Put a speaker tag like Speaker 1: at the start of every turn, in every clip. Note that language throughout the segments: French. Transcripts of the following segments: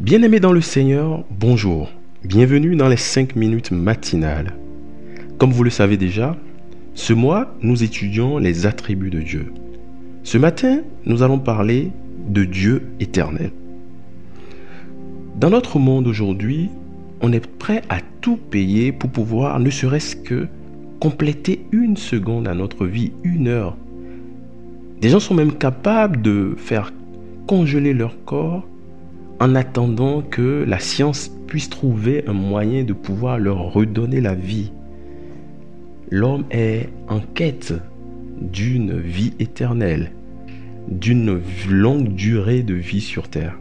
Speaker 1: Bien-aimés dans le Seigneur, bonjour. Bienvenue dans les 5 minutes matinales. Comme vous le savez déjà, ce mois, nous étudions les attributs de Dieu. Ce matin, nous allons parler de Dieu éternel. Dans notre monde aujourd'hui, on est prêt à tout payer pour pouvoir ne serait-ce que compléter une seconde à notre vie, une heure. Des gens sont même capables de faire congeler leur corps en attendant que la science puisse trouver un moyen de pouvoir leur redonner la vie. L'homme est en quête d'une vie éternelle, d'une longue durée de vie sur Terre.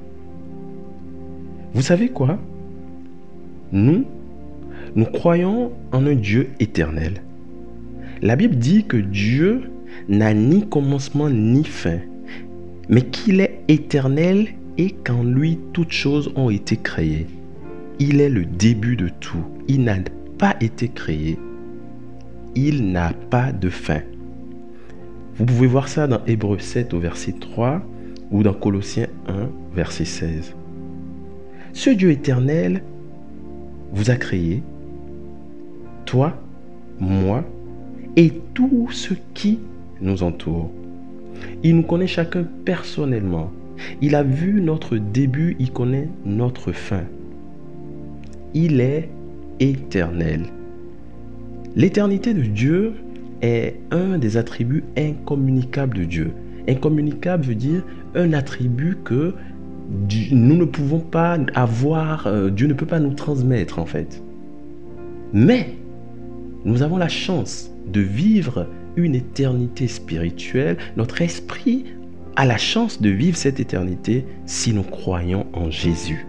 Speaker 1: Vous savez quoi? Nous, nous croyons en un Dieu éternel. La Bible dit que Dieu n'a ni commencement ni fin, mais qu'il est éternel et qu'en lui toutes choses ont été créées. Il est le début de tout. Il n'a pas été créé. Il n'a pas de fin. Vous pouvez voir ça dans Hébreu 7 au verset 3 ou dans Colossiens 1 verset 16. Ce Dieu éternel vous a créé, toi, moi et tous ceux qui nous entourent. Il nous connaît chacun personnellement. Il a vu notre début, il connaît notre fin. Il est éternel. L'éternité de Dieu est un des attributs incommunicables de Dieu. Incommunicable veut dire un attribut que nous ne pouvons pas avoir, euh, Dieu ne peut pas nous transmettre en fait. Mais nous avons la chance de vivre une éternité spirituelle. Notre esprit a la chance de vivre cette éternité si nous croyons en Jésus.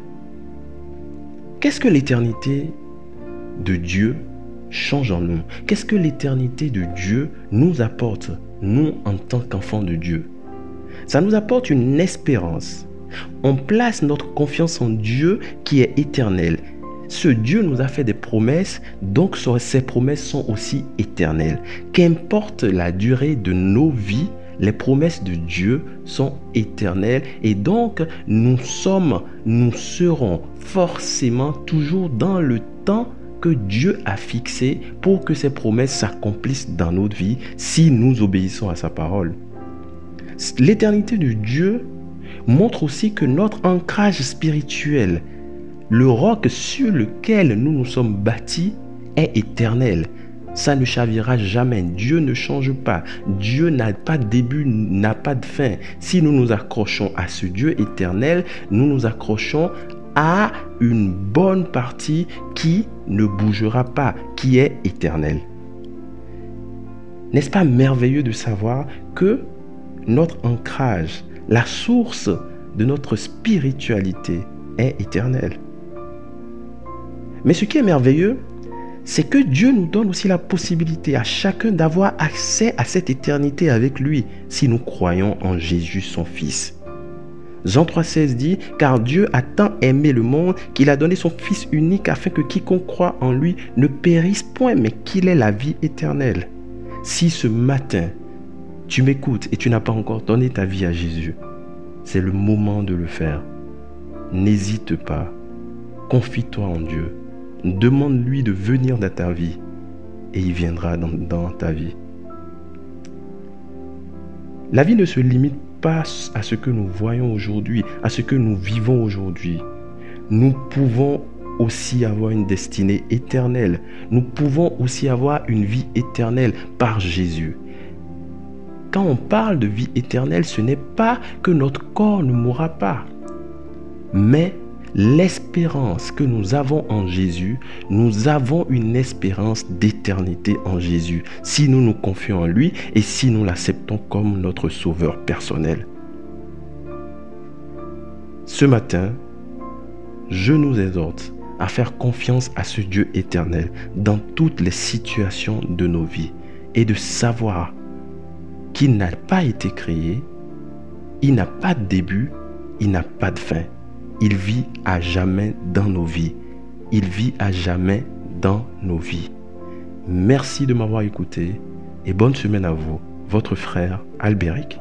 Speaker 1: Qu'est-ce que l'éternité de Dieu change en nous? Qu'est-ce que l'éternité de Dieu nous apporte, nous en tant qu'enfants de Dieu? Ça nous apporte une espérance. On place notre confiance en Dieu qui est éternel. Ce Dieu nous a fait des promesses, donc ces promesses sont aussi éternelles. Qu'importe la durée de nos vies, les promesses de Dieu sont éternelles et donc nous sommes, nous serons forcément toujours dans le temps que Dieu a fixé pour que ces promesses s'accomplissent dans notre vie si nous obéissons à sa parole. L'éternité de Dieu montre aussi que notre ancrage spirituel, le roc sur lequel nous nous sommes bâtis, est éternel ça ne chavira jamais. Dieu ne change pas. Dieu n'a pas de début, n'a pas de fin. Si nous nous accrochons à ce Dieu éternel, nous nous accrochons à une bonne partie qui ne bougera pas, qui est éternelle. N'est-ce pas merveilleux de savoir que notre ancrage, la source de notre spiritualité est éternelle? Mais ce qui est merveilleux, c'est que Dieu nous donne aussi la possibilité à chacun d'avoir accès à cette éternité avec lui si nous croyons en Jésus son Fils. Jean 3,16 dit Car Dieu a tant aimé le monde qu'il a donné son Fils unique afin que quiconque croit en lui ne périsse point, mais qu'il ait la vie éternelle. Si ce matin tu m'écoutes et tu n'as pas encore donné ta vie à Jésus, c'est le moment de le faire. N'hésite pas. Confie-toi en Dieu Demande-lui de venir dans ta vie et il viendra dans, ta vie. La vie ne se limite pas à ce que nous voyons aujourd'hui, à ce que nous vivons aujourd'hui. Nous pouvons aussi avoir une destinée éternelle. Nous pouvons aussi avoir une vie éternelle par Jésus. Quand on parle de vie éternelle, ce n'est pas que notre corps ne mourra pas, mais l'espérance que nous avons en Jésus, nous avons une espérance d'éternité en Jésus, si nous nous confions en lui et si nous l'acceptons comme notre sauveur personnel. Ce matin, je nous exhorte à faire confiance à ce Dieu éternel dans toutes les situations de nos vies et de savoir qu'il n'a pas été créé, il n'a pas de début, il n'a pas de fin. Il vit à jamais dans nos vies. Il vit à jamais dans nos vies. Merci de m'avoir écouté et bonne semaine à vous, votre frère Albéric.